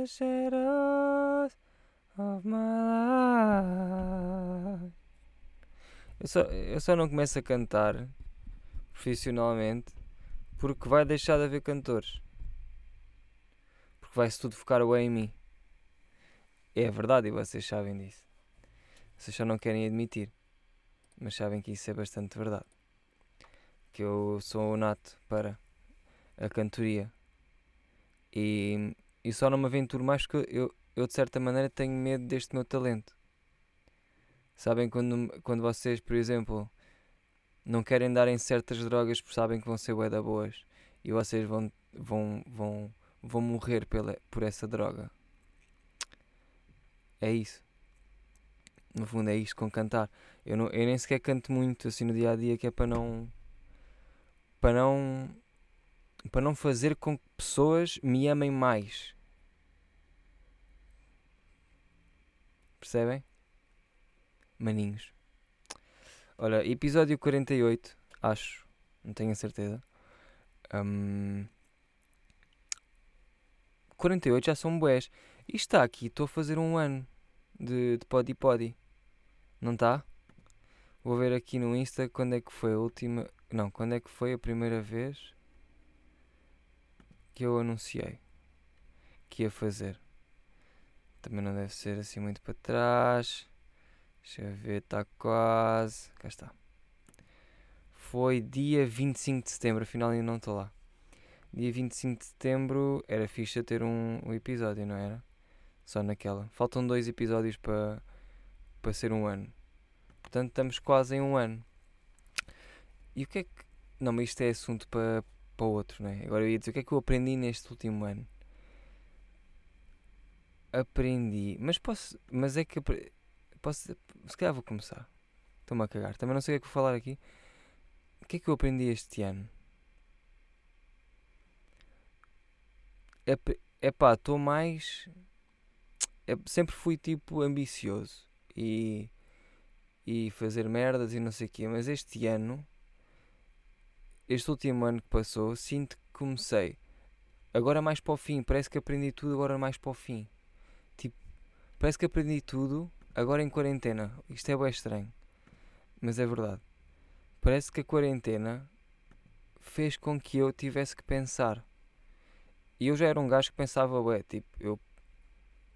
the shadows of my life. Eu só, eu só não começo a cantar profissionalmente porque vai deixar de haver cantores. Porque vai-se tudo focar bem em mim. É verdade e vocês sabem disso. Vocês só não querem admitir. Mas sabem que isso é bastante verdade. Que eu sou o nato para a cantoria. E, e só não me aventuro mais porque eu, eu de certa maneira tenho medo deste meu talento. Sabem quando, quando vocês, por exemplo, não querem dar em certas drogas porque sabem que vão ser da boas e vocês vão, vão, vão, vão morrer pela, por essa droga. É isso. No fundo é isto com cantar. Eu, não, eu nem sequer canto muito assim no dia a dia que é para não. Para não. Para não fazer com que pessoas me amem mais. Percebem? Maninhos. Olha, episódio 48, acho. Não tenho a certeza. Um, 48 já são bués. E está aqui, estou a fazer um ano de, de Podi Podi. Não está? Vou ver aqui no Insta quando é que foi a última. Não, quando é que foi a primeira vez que eu anunciei que ia fazer. Também não deve ser assim muito para trás. Deixa eu ver, está quase. Cá está. Foi dia 25 de setembro, afinal ainda não estou lá. Dia 25 de setembro era fixe ter um, um episódio, não era? Só naquela. Faltam dois episódios para para ser um ano. Portanto, estamos quase em um ano. E o que é que. Não, mas isto é assunto para, para outro, não é? Agora eu ia dizer o que é que eu aprendi neste último ano. Aprendi. Mas posso. Mas é que. Posso. Se calhar vou começar. Estou-me a cagar. Também não sei o que é que vou falar aqui. O que é que eu aprendi este ano? É pá, estou mais. É, sempre fui tipo ambicioso e, e fazer merdas e não sei o quê, mas este ano, este último ano que passou, sinto que comecei agora mais para o fim, parece que aprendi tudo agora mais para o fim. Tipo, parece que aprendi tudo agora em quarentena. Isto é bem estranho, mas é verdade. Parece que a quarentena fez com que eu tivesse que pensar. E eu já era um gajo que pensava, ué, tipo, eu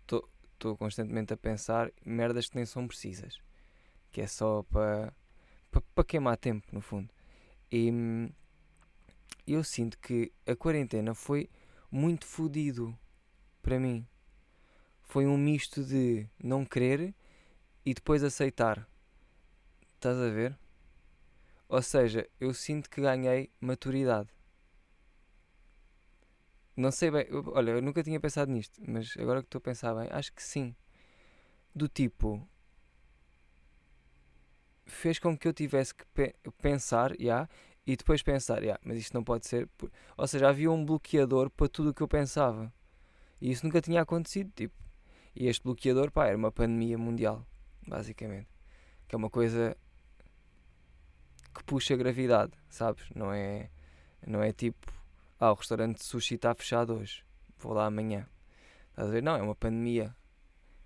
estou constantemente a pensar merdas que nem são precisas. Que é só para pa, pa queimar tempo, no fundo. E eu sinto que a quarentena foi muito fodido para mim. Foi um misto de não querer e depois aceitar. Estás a ver? Ou seja, eu sinto que ganhei maturidade. Não sei bem, olha, eu nunca tinha pensado nisto, mas agora que estou a pensar bem, acho que sim. Do tipo, fez com que eu tivesse que pe pensar, já, e depois pensar, yeah, mas isto não pode ser. Ou seja, havia um bloqueador para tudo o que eu pensava. E isso nunca tinha acontecido, tipo. E este bloqueador, pá, era uma pandemia mundial, basicamente. Que é uma coisa que puxa a gravidade, sabes? Não é, não é tipo ah, o restaurante de sushi está fechado hoje, vou lá amanhã. Estás a ver? Não, é uma pandemia.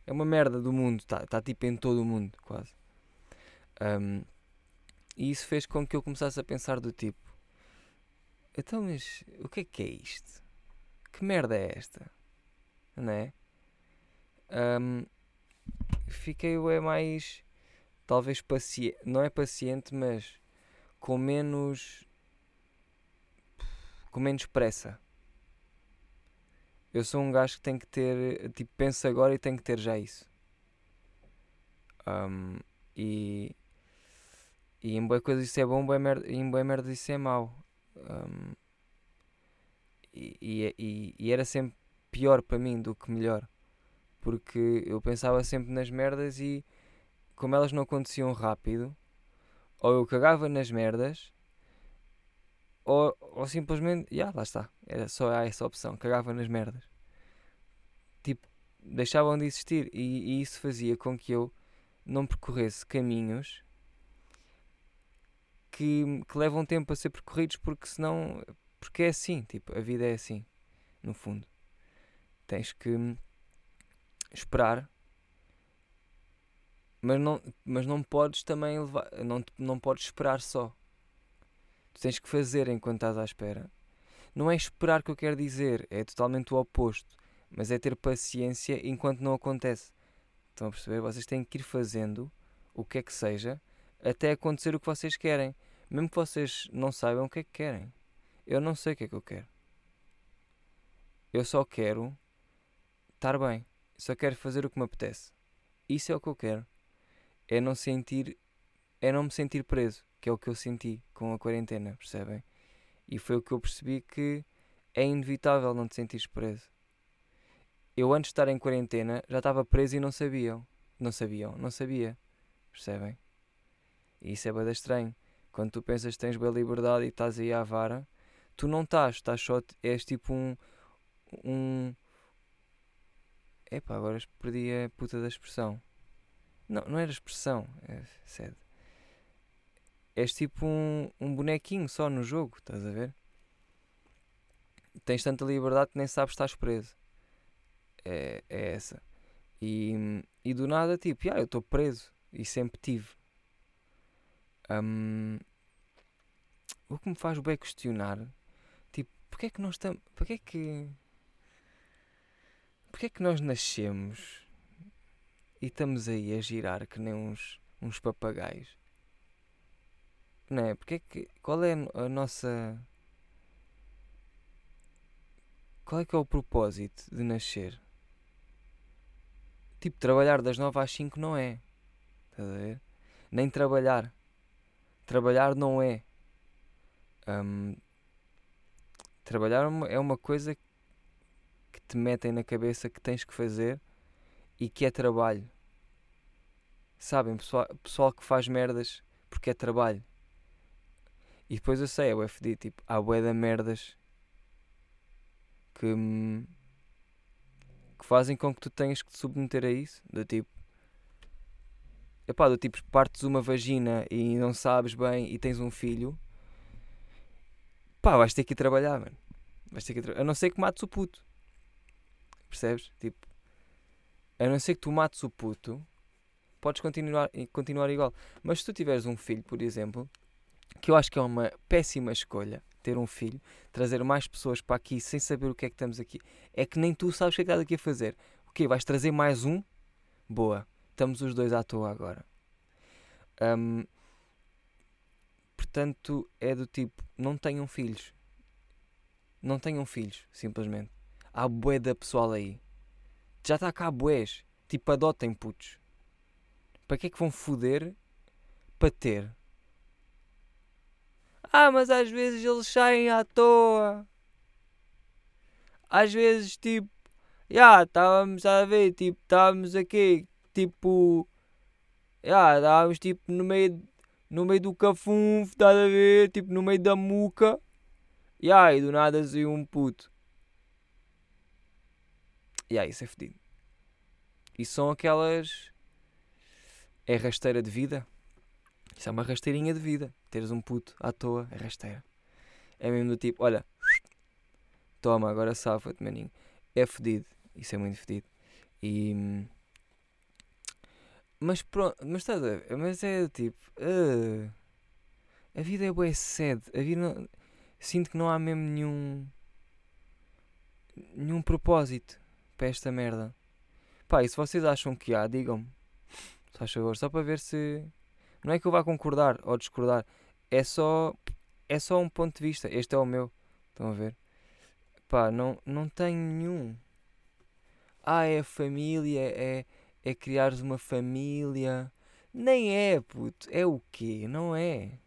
É uma merda do mundo, está tá tipo em todo o mundo, quase. Um, e isso fez com que eu começasse a pensar do tipo: então, mas o que é que é isto? Que merda é esta? Não é? Um, fiquei é mais, talvez paciente, não é paciente, mas com menos com menos pressa. Eu sou um gajo que tem que ter, tipo, pensa agora e tem que ter já isso. Um, e, e em boa coisa isso é bom, merda, em boa merda isso é mau. Um, e, e, e, e era sempre pior para mim do que melhor. Porque eu pensava sempre nas merdas e como elas não aconteciam rápido, ou eu cagava nas merdas ou, ou simplesmente, já, yeah, lá está. Era só essa opção, cagava nas merdas. Tipo, deixavam de existir e, e isso fazia com que eu não percorresse caminhos que, que levam tempo a ser percorridos porque senão porque é assim, tipo, a vida é assim, no fundo. Tens que esperar, mas não, mas não podes também levar, não, não podes esperar só. Tu tens que fazer enquanto estás à espera. Não é esperar que eu quero dizer, é totalmente o oposto, mas é ter paciência enquanto não acontece. Estão a perceber? Vocês têm que ir fazendo o que é que seja até acontecer o que vocês querem, mesmo que vocês não saibam o que é que querem. Eu não sei o que é que eu quero. Eu só quero estar bem. Só quero fazer o que me apetece. Isso é o que eu quero. É não sentir. É não me sentir preso, que é o que eu senti com a quarentena, percebem? E foi o que eu percebi que é inevitável não te sentires preso. Eu antes de estar em quarentena já estava preso e não sabiam. Não sabiam, não sabia. Percebem? E isso é bem estranho. Quando tu pensas que tens bem liberdade e estás aí à vara, tu não estás, estás só, és tipo um. um Epá, agora perdi a puta da expressão. Não, não era expressão, é sede. És tipo um, um bonequinho só no jogo, estás a ver? Tens tanta liberdade que nem sabes que estás preso. É, é essa. E, e do nada, tipo, ah, eu estou preso. E sempre tive. Um, o que me faz bem questionar, tipo, porque é que nós estamos. Porque é que. Porque é que nós nascemos e estamos aí a girar que nem uns, uns papagaios? Não é? Porque é que. Qual é a nossa. Qual é que é o propósito de nascer? Tipo, trabalhar das 9 às 5 não é. Estás a ver? Nem trabalhar. Trabalhar não é. Um, trabalhar é uma coisa que te metem na cabeça que tens que fazer e que é trabalho. Sabem, pessoal, pessoal que faz merdas porque é trabalho. E depois eu sei, é o FD, tipo, há bué de merdas que, que fazem com que tu tenhas que te submeter a isso. Do tipo, epá, do tipo, partes uma vagina e não sabes bem e tens um filho, pá, vais ter que ir trabalhar, mano. Vais ter que tra... A não ser que mates o puto. Percebes? Tipo, a não ser que tu mates o puto, podes continuar, continuar igual. Mas se tu tiveres um filho, por exemplo, que eu acho que é uma péssima escolha ter um filho, trazer mais pessoas para aqui sem saber o que é que estamos aqui, é que nem tu sabes o que é que estás aqui a fazer. O quê? Vais trazer mais um? Boa. Estamos os dois à toa agora. Um, portanto, é do tipo, não tenham filhos. Não tenham filhos, simplesmente. Há bué da pessoal aí. Já está cá bués. Tipo, adotem putos. Para que é que vão foder para ter? Ah, mas às vezes eles saem à toa. Às vezes, tipo, já estávamos a ver, tipo, estávamos aqui, tipo, já estávamos tipo no meio, no meio do cafunfo, estás a ver, tipo, no meio da muca. Já, e do nada saiu um puto. Já, isso é fedido. E são aquelas. É rasteira de vida. Isso é uma rasteirinha de vida. Teres um puto à toa é rasteira. É mesmo do tipo, olha, toma, agora safa-te, maninho. É fedido. Isso é muito fedido. E. Mas pronto, mas estás a ver? Mas é tipo. Uh, a vida é boa sede. A vida não, Sinto que não há mesmo nenhum. Nenhum propósito para esta merda. Pá, e se vocês acham que há, digam-me. Só, só para ver se não é que eu vá concordar ou discordar, é só é só um ponto de vista. Este é o meu. Estão a ver? Pá, não, não tenho nenhum. Ah, é a família, é, é criares uma família. Nem é, puto. É o quê? Não é.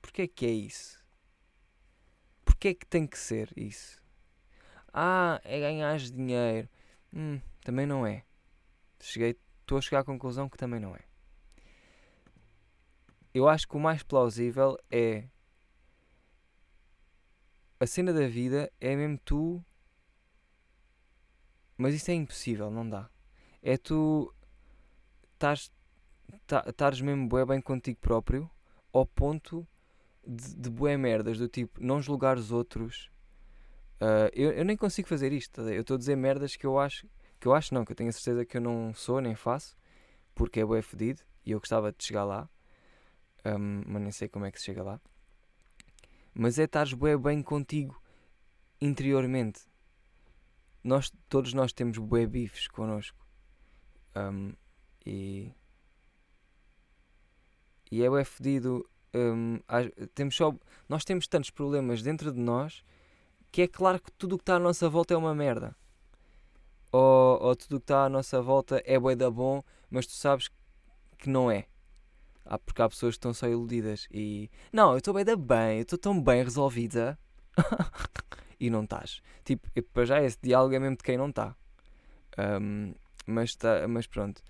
Porquê que é isso? Porquê é que tem que ser isso? Ah, é ganhar dinheiro. Hum, também não é. Cheguei, estou a chegar à conclusão que também não é eu acho que o mais plausível é a cena da vida é mesmo tu. Mas isso é impossível, não dá. É tu estares mesmo bué bem contigo próprio ao ponto de, de bué merdas, do tipo não julgar os outros. Uh, eu, eu nem consigo fazer isto, tá eu estou a dizer merdas que eu acho que eu acho não, que eu tenho a certeza que eu não sou nem faço, porque é bué fedido e eu gostava de chegar lá, um, mas nem sei como é que se chega lá. Mas é estar bué bem contigo interiormente. Nós, todos nós temos bué bifes connosco. Um, e, e é bué fedido. Um, temos só, nós temos tantos problemas dentro de nós que é claro que tudo o que está à nossa volta é uma merda. Ou, ou tudo o que está à nossa volta é bué da bom, mas tu sabes que não é. Ah, porque há pessoas que estão só iludidas e não, eu estou bem da bem, eu estou tão bem resolvida e não estás. Tipo, para já esse diálogo é mesmo de quem não está. Um, mas, tá, mas pronto,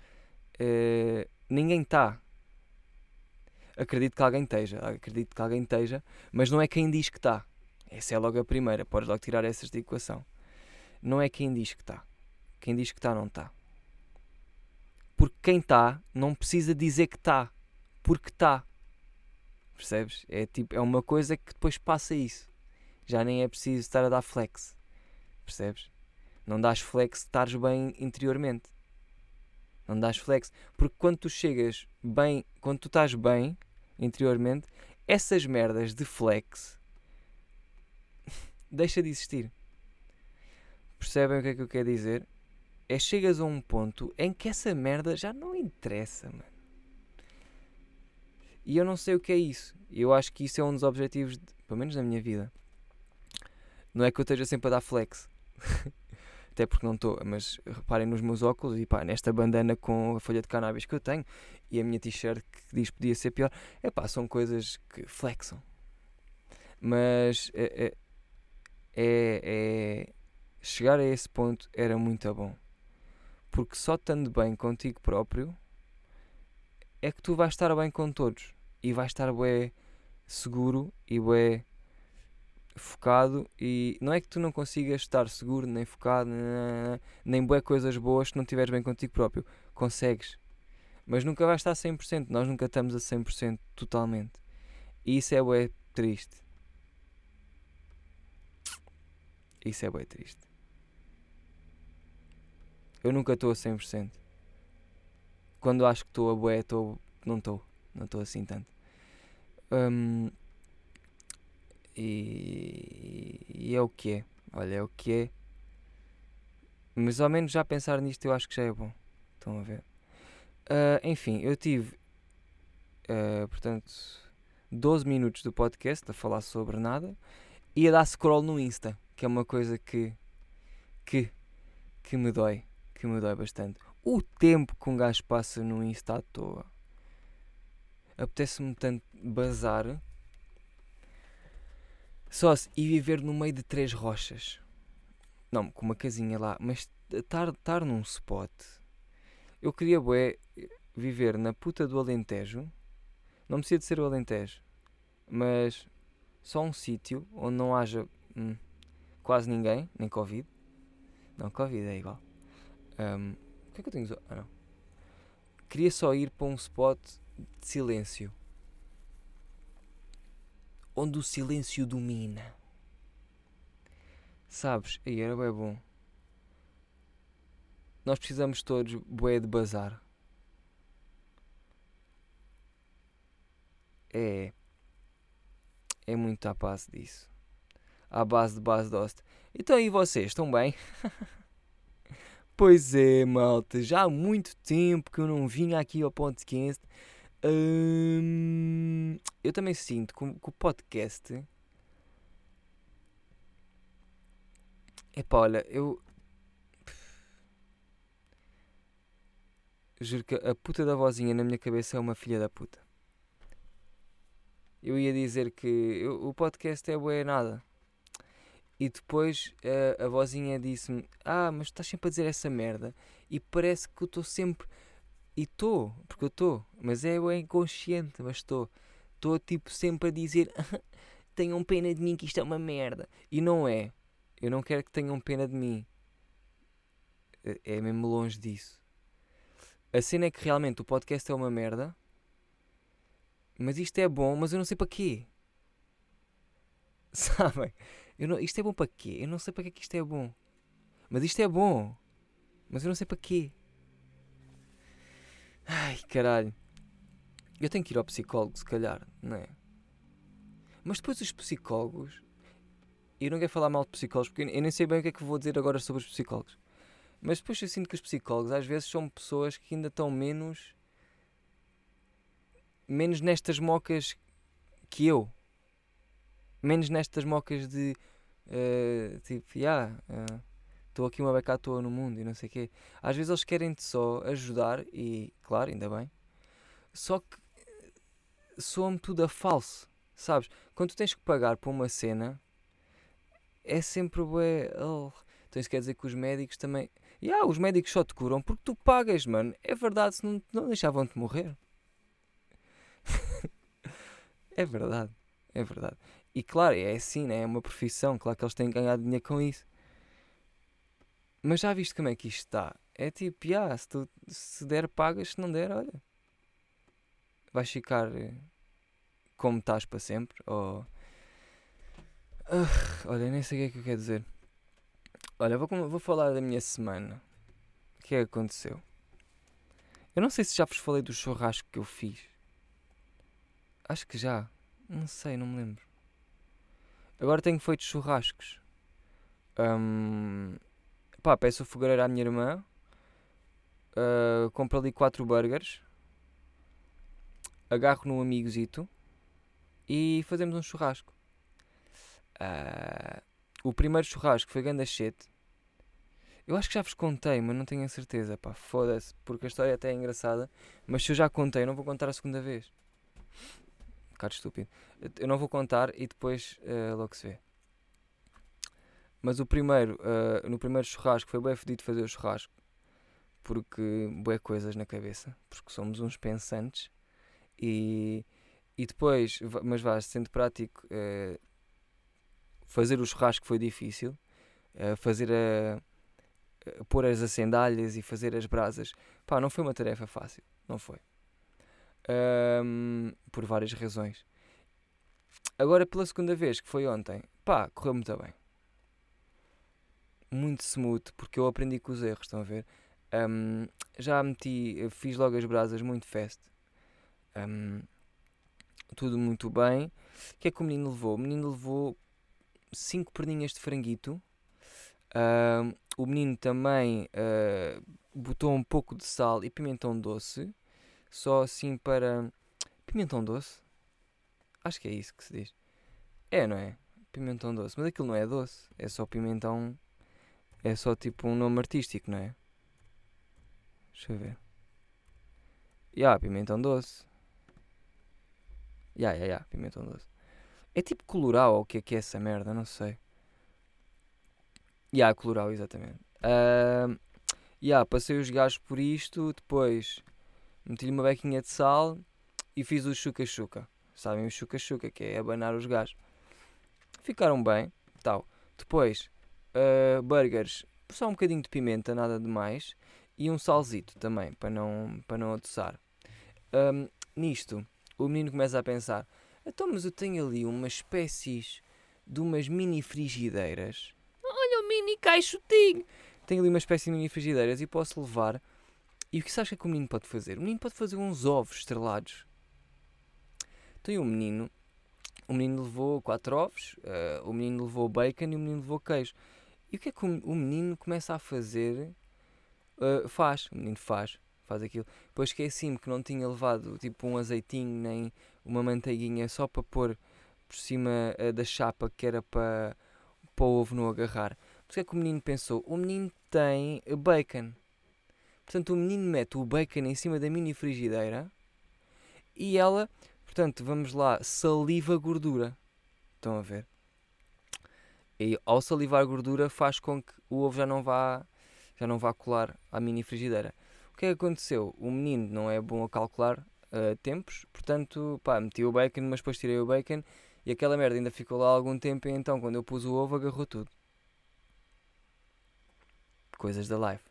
uh, ninguém está. Acredito que alguém esteja, acredito que alguém esteja, mas não é quem diz que está. Essa é logo a primeira, podes logo tirar essas de equação. Não é quem diz que está. Quem diz que está, não está. Porque quem está não precisa dizer que está. Porque está. Percebes? É, tipo, é uma coisa que depois passa isso. Já nem é preciso estar a dar flex. Percebes? Não dás flex se estares bem interiormente. Não dás flex. Porque quando tu chegas bem, quando tu estás bem interiormente, essas merdas de flex deixa de existir. Percebem o que é que eu quero dizer? É chegas a um ponto em que essa merda já não interessa, mano. E eu não sei o que é isso. Eu acho que isso é um dos objetivos, de, pelo menos na minha vida. Não é que eu esteja sempre a dar flex. Até porque não estou, mas reparem nos meus óculos e pá, nesta bandana com a folha de cannabis que eu tenho e a minha t-shirt que diz que podia ser pior. É pá, são coisas que flexam. Mas é, é, é, é, chegar a esse ponto era muito bom. Porque só estando bem contigo próprio é que tu vais estar bem com todos e vais estar bem seguro e bem focado e não é que tu não consigas estar seguro nem focado nem, nem boé coisas boas se não estiveres bem contigo próprio consegues mas nunca vais estar 100% nós nunca estamos a 100% totalmente e isso é bué triste Isso é bem triste. Eu nunca estou a 100%. Quando acho que estou a boé, estou. Não estou. Não estou assim tanto. Um, e, e, é o que é. Olha, é o que é. Mas ao menos já pensar nisto eu acho que já é bom. Estão a ver? Uh, enfim, eu tive. Uh, portanto, 12 minutos do podcast a falar sobre nada e a dar scroll no Insta que é uma coisa que, que, que me dói, que me dói bastante. O tempo que um gajo passa no Insta à toa. Apetece-me tanto bazar só se e viver no meio de três rochas. Não, com uma casinha lá, mas estar num spot. Eu queria, bué, viver na puta do Alentejo. Não precisa de ser o Alentejo, mas só um sítio onde não haja. Hum, quase ninguém, nem Covid. Não, Covid é igual. Um, o que é que eu tenho? Ah, não. Queria só ir para um spot de silêncio. Onde o silêncio domina. Sabes? Aí era bem bom. Nós precisamos todos, bué, de bazar. É. É muito à paz disso à base de base doce. Então e vocês, estão bem? pois é, malta, já há muito tempo que eu não vinha aqui ao podcast. Hum, eu também sinto que, que o podcast. Epá, olha, eu. Juro que a puta da vozinha na minha cabeça é uma filha da puta. Eu ia dizer que eu, o podcast é boa nada. E depois a, a vozinha disse-me: Ah, mas estás sempre a dizer essa merda. E parece que eu estou sempre. E estou, porque eu estou. Mas é, é inconsciente, mas estou. Estou tipo sempre a dizer: Tenham pena de mim que isto é uma merda. E não é. Eu não quero que tenham pena de mim. É, é mesmo longe disso. A cena é que realmente o podcast é uma merda. Mas isto é bom, mas eu não sei para quê. Sabem? Eu não, isto é bom para quê? Eu não sei para é que isto é bom. Mas isto é bom. Mas eu não sei para quê. Ai, caralho. Eu tenho que ir ao psicólogo, se calhar, não é? Mas depois os psicólogos. Eu não quero falar mal de psicólogos, porque eu nem sei bem o que é que vou dizer agora sobre os psicólogos. Mas depois eu sinto que os psicólogos às vezes são pessoas que ainda estão menos. menos nestas mocas que eu. Menos nestas mocas de. Uh, tipo, ah, yeah, estou aqui uma beca à toa no mundo e não sei o quê. Às vezes eles querem-te só ajudar e, claro, ainda bem. Só que soa-me tudo a falso, sabes? Quando tu tens que pagar por uma cena, é sempre bué. Oh. Então isso quer dizer que os médicos também. E yeah, os médicos só te curam porque tu pagas, mano. É verdade, se não, não deixavam-te morrer. é verdade, é verdade. E claro, é assim, né? é uma profissão, claro que eles têm ganhado dinheiro com isso. Mas já viste como é que isto está? É tipo, yeah, se, tu, se der, pagas, se não der, olha. Vais ficar eh, como estás para sempre. Ou. Uh, olha, nem sei o que é que eu quero dizer. Olha, vou, vou falar da minha semana. O que é que aconteceu? Eu não sei se já vos falei do churrasco que eu fiz. Acho que já. Não sei, não me lembro. Agora tenho feito churrascos. Um, pá, peço o fogareiro à minha irmã. Uh, compro ali 4 burgers. Agarro no amigozito. E fazemos um churrasco. Uh, o primeiro churrasco foi ganda shit. Eu acho que já vos contei, mas não tenho a certeza. Pá, foda-se, porque a história até é engraçada. Mas se eu já contei, não vou contar a segunda vez. Um bocado estúpido. Eu não vou contar e depois uh, logo se vê. Mas o primeiro, uh, no primeiro churrasco, foi bem fedido fazer o churrasco. Porque boé coisas na cabeça. Porque somos uns pensantes. E, e depois, mas vá, sendo prático, uh, fazer o churrasco foi difícil. Uh, fazer a, pôr as acendalhas e fazer as brasas, pá, não foi uma tarefa fácil. Não foi. Um, por várias razões. Agora, pela segunda vez, que foi ontem, pá, correu muito bem. Muito smooth, porque eu aprendi com os erros, estão a ver? Um, já meti, fiz logo as brasas muito fast. Um, tudo muito bem. O que é que o menino levou? O menino levou 5 perninhas de franguito. Uh, o menino também uh, botou um pouco de sal e pimentão doce. Só assim para. Pimentão doce? Acho que é isso que se diz. É, não é? Pimentão doce. Mas aquilo não é doce. É só pimentão. É só tipo um nome artístico, não é? Deixa eu ver. Ya, yeah, pimentão doce. Ya, ya, ya, pimentão doce. É tipo colorau ou o que é que é essa merda? Não sei. Ya, yeah, colorau, exatamente. Uh, yeah, passei os gajos por isto, depois meti-lhe uma bequinha de sal e fiz o chuca-chuca. Sabem o chuca-chuca, que é abanar os gajos. Ficaram bem, tal. Depois, uh, burgers, só um bocadinho de pimenta, nada demais. E um salzito também, para não, para não adoçar. Um, nisto, o menino começa a pensar: então, mas eu tenho ali umas espécies de umas mini frigideiras. Olha o mini caixotinho! Tenho ali uma espécie de mini frigideiras e posso levar. E o que você acha que o menino pode fazer? O menino pode fazer uns ovos estrelados. Então, e o menino? O menino levou quatro ovos, uh, o menino levou bacon e o menino levou queijo. E o que é que o, menino começa a fazer? Uh, faz, o menino faz, faz aquilo. Depois esqueci-me que não tinha levado tipo um azeitinho nem uma manteiguinha só para pôr por cima uh, da chapa que era para, para o ovo não agarrar. Porque é que o menino pensou? O menino tem bacon. Portanto, o menino mete o bacon em cima da mini frigideira e ela, portanto, vamos lá, saliva gordura. Estão a ver? E ao salivar gordura faz com que o ovo já não vá, já não vá colar à mini frigideira. O que é que aconteceu? O menino não é bom a calcular uh, tempos, portanto, pá, meti o bacon, mas depois tirei o bacon e aquela merda ainda ficou lá algum tempo e então quando eu pus o ovo agarrou tudo. Coisas da live.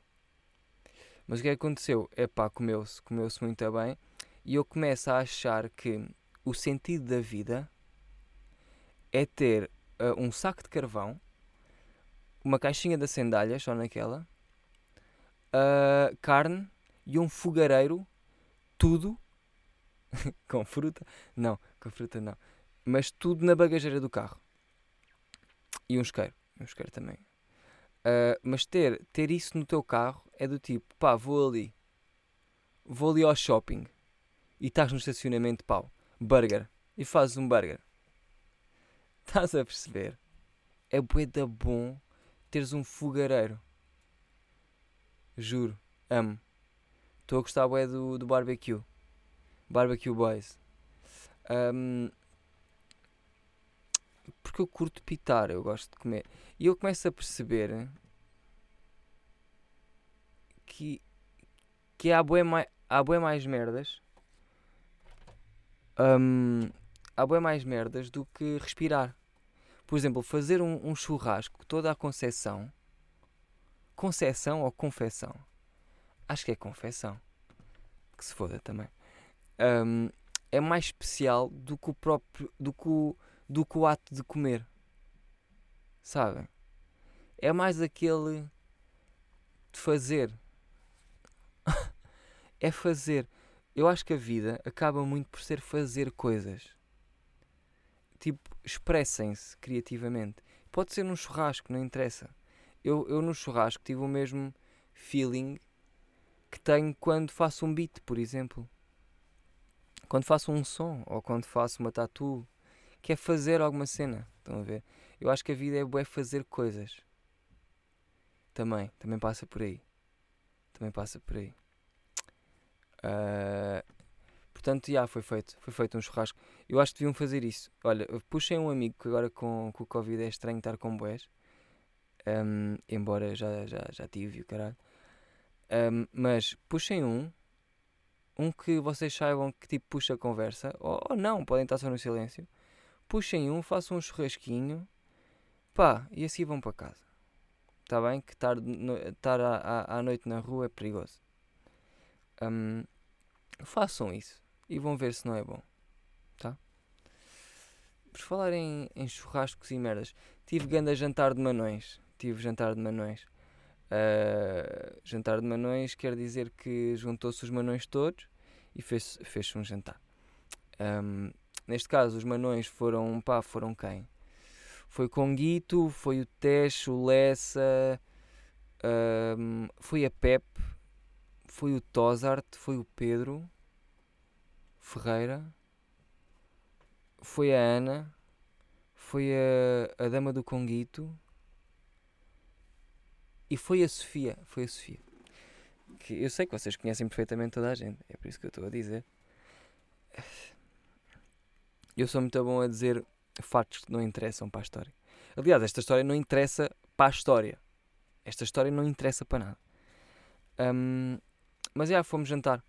Mas o que é que aconteceu? É pá, comeu-se, comeu-se muito bem e eu começo a achar que o sentido da vida é ter uh, um saco de carvão, uma caixinha de sandálias, só naquela, uh, carne e um fogareiro, tudo com fruta. Não, com fruta não. Mas tudo na bagageira do carro. E um isqueiro. Um isqueiro também. Uh, mas ter, ter isso no teu carro é do tipo, pá, vou ali. Vou ali ao shopping. E estás no estacionamento, pau. Burger. E fazes um burger. Estás a perceber? É bué da bom teres um fogareiro. Juro. Amo. Estou a gostar bué do, do barbecue. Barbecue Boys. Um, porque eu curto pitar, eu gosto de comer. E eu começo a perceber que, que há bué mais, há bué mais merdas. Um, há bué mais merdas do que respirar. Por exemplo, fazer um, um churrasco toda a concessão. Concessão ou confecção? Acho que é confecção. Que se foda também. Um, é mais especial do que o próprio. do que o, do que o ato de comer. Sabem? É mais aquele de fazer. é fazer. Eu acho que a vida acaba muito por ser fazer coisas. Tipo, expressem-se criativamente. Pode ser num churrasco, não interessa. Eu, eu no churrasco tive o mesmo feeling que tenho quando faço um beat, por exemplo. Quando faço um som ou quando faço uma tatu, que é fazer alguma cena. Estão a ver? Eu acho que a vida é bué fazer coisas. Também, também passa por aí. Também passa por aí. Uh, portanto, já foi feito. Foi feito um churrasco. Eu acho que deviam fazer isso. Olha, puxem um amigo que agora com, com o Covid é estranho estar com boés. Um, embora já, já, já tive o caralho. Um, mas puxem um, um que vocês saibam que tipo puxa a conversa, ou, ou não, podem estar só no silêncio. Puxem um, façam um churrasquinho, pá, e assim vão para casa. Está bem? Que estar, estar à, à, à, noite na rua é perigoso. Um, façam isso e vão ver se não é bom. Por falar em, em churrascos e merdas, tive grande jantar de manões. Tive jantar de manões. Uh, jantar de manões quer dizer que juntou-se os manões todos e fez, fez um jantar. Um, neste caso, os manões foram, pá, foram quem? Foi Conguito, foi o Tesh, o Lessa, um, foi a Pep, foi o Tozart, foi o Pedro Ferreira, foi a Ana, foi a, a Dama do Conguito, e foi a Sofia. Foi a Sofia. Que eu sei que vocês conhecem perfeitamente toda a gente. É por isso que eu estou a dizer. Eu sou muito bom a dizer factos que não interessam para a história. Aliás, esta história não interessa para a história. Esta história não interessa para nada. Um, mas já fomos jantar.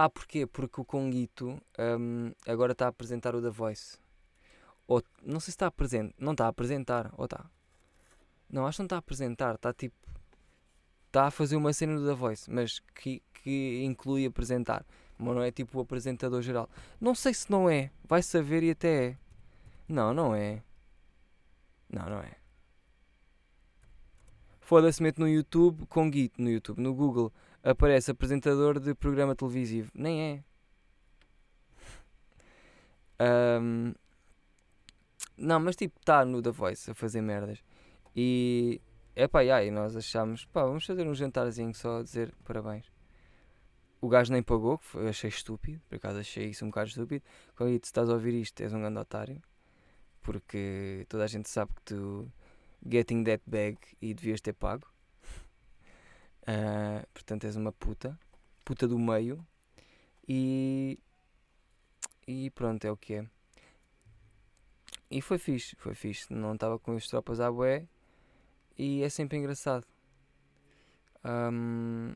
Ah, porquê? Porque o Conguito um, agora está a apresentar o The Voice. Ou, não sei se está a apresentar. Não está a apresentar. Ou está? Não, acho que não está a apresentar. Está tipo está a fazer uma cena do The Voice, mas que, que inclui apresentar. Mas não é tipo o apresentador geral. Não sei se não é. Vai saber e até é. Não, não é. Não, não é. Foda-se, mete no YouTube, com Git no YouTube, no Google, aparece apresentador de programa televisivo. Nem é. Um, não, mas tipo, está no The Voice a fazer merdas. E é pá, e nós achámos, pá, vamos fazer um jantarzinho só a dizer parabéns. O gajo nem pagou, que foi, achei estúpido, por acaso achei isso um bocado estúpido. Quando se estás a ouvir isto, és um grande otário, porque toda a gente sabe que tu getting that bag e devias ter pago. Uh, portanto, és uma puta, puta do meio, e, e pronto, é o que é. E foi fixe, foi fixe. Não estava com as tropas à bué e é sempre engraçado. Um,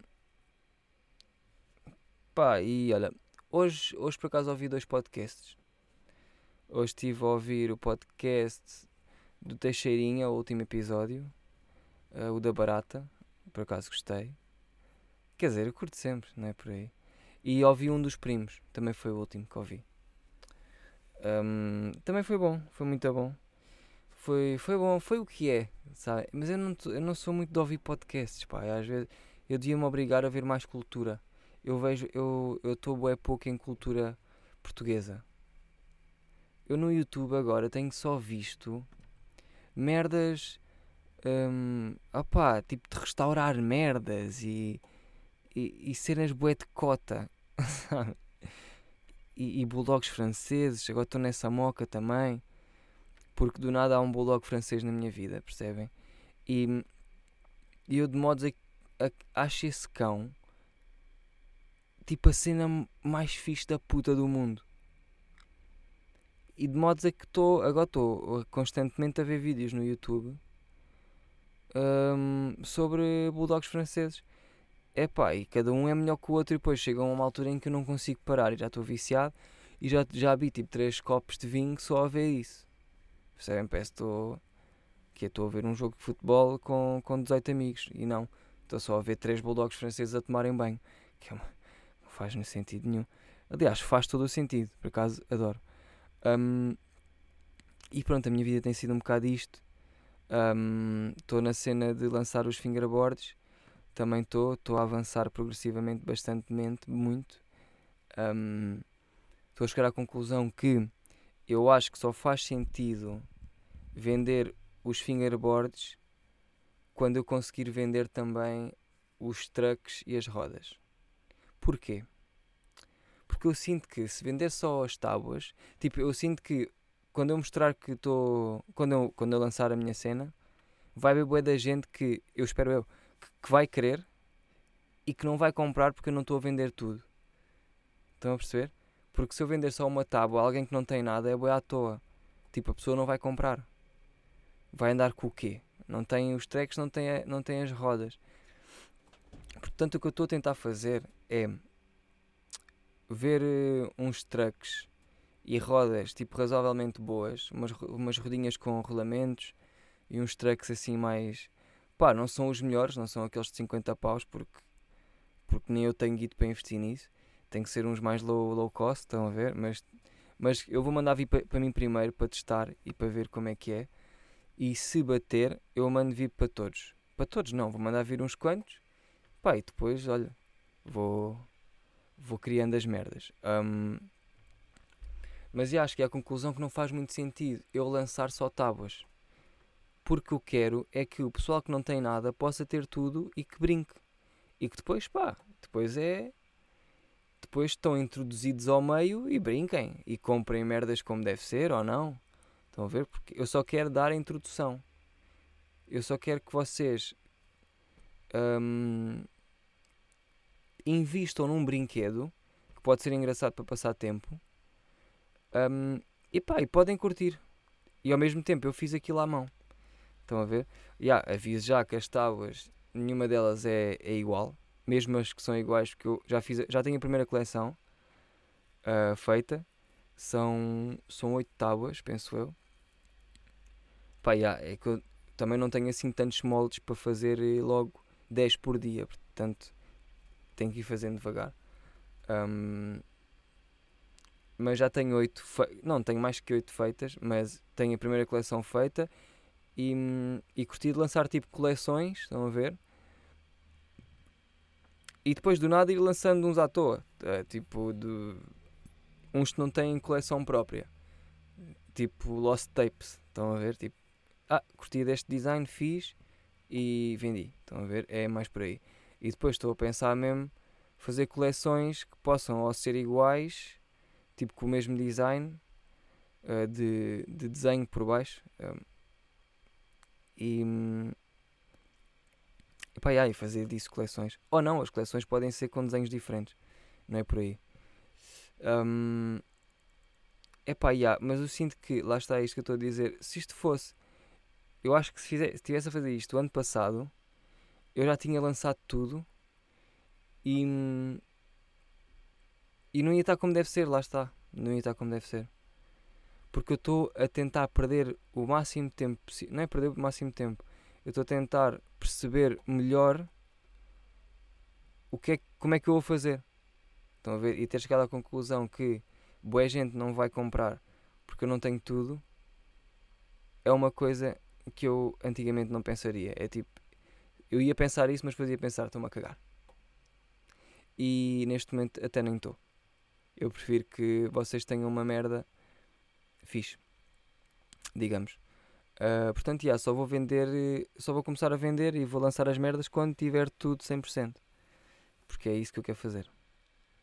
pá, e olha, hoje, hoje por acaso ouvi dois podcasts. Hoje estive a ouvir o podcast do Teixeirinha, o último episódio, uh, o da Barata, por acaso gostei. Quer dizer, eu curto sempre, não é por aí. E ouvi um dos primos, também foi o último que ouvi. Um, também foi bom, foi muito bom. Foi, foi bom, foi o que é, sabe? Mas eu não, eu não sou muito de ouvir podcasts, pá. Às vezes eu devia-me obrigar a ver mais cultura. Eu vejo, eu estou bué pouco em cultura portuguesa. Eu no YouTube agora tenho só visto merdas. Um, opá, tipo de restaurar merdas e, e, e cenas bué de cota, E, e bulldogs franceses, agora estou nessa moca também, porque do nada há um bulldog francês na minha vida, percebem? E, e eu de modos a, a, acho esse cão tipo a cena mais fixe da puta do mundo. E de modos a que estou, agora estou constantemente a ver vídeos no YouTube um, sobre bulldogs franceses. É pá, e cada um é melhor que o outro e depois chega a uma altura em que eu não consigo parar e já estou viciado e já, já vi tipo 3 copos de vinho só a ver isso. Percebem? Parece que estou que estou a ver um jogo de futebol com, com 18 amigos e não, estou só a ver 3 bulldogs franceses a tomarem banho, que é uma, não faz no sentido nenhum. Aliás, faz todo o sentido, por acaso adoro. Um, e pronto, a minha vida tem sido um bocado isto. Estou um, na cena de lançar os fingerboards. Também estou, estou a avançar progressivamente, bastantemente, muito. Estou um, a chegar à conclusão que eu acho que só faz sentido vender os fingerboards quando eu conseguir vender também os trucks e as rodas. Porquê? Porque eu sinto que se vender só as tábuas, tipo, eu sinto que quando eu mostrar que estou. Quando eu, quando eu lançar a minha cena, vai haver boa da gente que eu espero eu que, que, vai querer e que não vai comprar porque eu não estou a vender tudo. Estão a perceber? Porque se eu vender só uma tábua a alguém que não tem nada é boa à toa. Tipo, a pessoa não vai comprar vai andar com o quê? Não tem os tracks, não tem, não tem as rodas. Portanto, o que eu estou a tentar fazer é ver uh, uns trucks e rodas tipo razoavelmente boas, umas, umas rodinhas com rolamentos e uns trucks assim mais. pá, não são os melhores, não são aqueles de 50 paus, porque, porque nem eu tenho guito para investir nisso. Tem que ser uns mais low, low cost, estão a ver? Mas, mas eu vou mandar vir para mim primeiro para testar e para ver como é que é. E se bater, eu mando vir para todos. Para todos não, vou mandar vir uns quantos. Pá, e depois, olha, vou, vou criando as merdas. Um, mas eu acho que é a conclusão que não faz muito sentido eu lançar só tábuas. Porque eu quero é que o pessoal que não tem nada possa ter tudo e que brinque. E que depois, pá, depois é. Depois estão introduzidos ao meio e brinquem. E comprem merdas como deve ser ou não. Estão a ver? Porque eu só quero dar a introdução. Eu só quero que vocês um, invistam num brinquedo que pode ser engraçado para passar tempo. Um, e pá, e podem curtir. E ao mesmo tempo eu fiz aquilo à mão. Estão a ver? Yeah, aviso já que as tábuas, nenhuma delas é, é igual. Mesmo as que são iguais, porque eu já, fiz, já tenho a primeira coleção uh, feita. São, são oito tábuas, penso eu. Pá, yeah, é que eu também não tenho assim tantos moldes para fazer eh, logo 10 por dia, portanto tenho que ir fazendo devagar. Um, mas já tenho 8, não tenho mais que 8 feitas, mas tenho a primeira coleção feita e, e curti de lançar tipo coleções, estão a ver? E depois do nada ir lançando uns à toa, uh, tipo de uns que não têm coleção própria, tipo Lost Tapes, estão a ver? Tipo, ah, curti deste design, fiz e vendi. Estão a ver? É mais por aí. E depois estou a pensar mesmo fazer coleções que possam ou ser iguais, tipo com o mesmo design uh, de, de desenho por baixo. Um, e, e, pá, e fazer disso coleções. Ou não, as coleções podem ser com desenhos diferentes. Não é por aí. Um, pá, yeah, mas eu sinto que, lá está isto que eu estou a dizer, se isto fosse eu acho que se, fizer, se estivesse a fazer isto o ano passado, eu já tinha lançado tudo e, e não ia estar como deve ser, lá está. Não ia estar como deve ser. Porque eu estou a tentar perder o máximo tempo possível. Não é perder o máximo tempo. Eu estou a tentar perceber melhor o que é, como é que eu vou fazer. Estão a ver? E ter chegado à conclusão que boa gente não vai comprar porque eu não tenho tudo é uma coisa que eu antigamente não pensaria. É tipo, Eu ia pensar isso, mas depois ia pensar, estou-me a cagar. E neste momento até nem estou. Eu prefiro que vocês tenham uma merda fixe. Digamos. Uh, portanto, yeah, só vou vender, só vou começar a vender e vou lançar as merdas quando tiver tudo 100%. Porque é isso que eu quero fazer.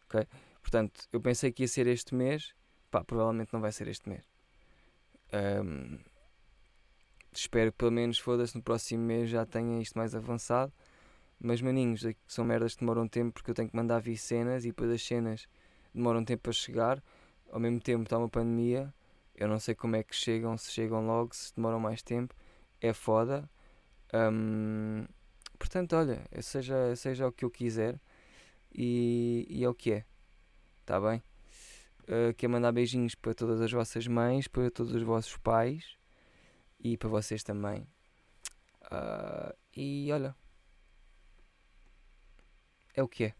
Ok? Portanto, eu pensei que ia ser este mês. Pá, provavelmente não vai ser este mês. Um, espero que pelo menos foda-se no próximo mês já tenha isto mais avançado. Mas maninhos, são merdas que demoram tempo porque eu tenho que mandar vir cenas e depois as cenas demoram tempo a chegar. Ao mesmo tempo está uma pandemia. Eu não sei como é que chegam, se chegam logo, se demoram mais tempo. É foda. Um, portanto, olha, seja, seja o que eu quiser e, e é o que é. Está bem? Uh, quero mandar beijinhos para todas as vossas mães, para todos os vossos pais e para vocês também. Uh, e olha, é o que é.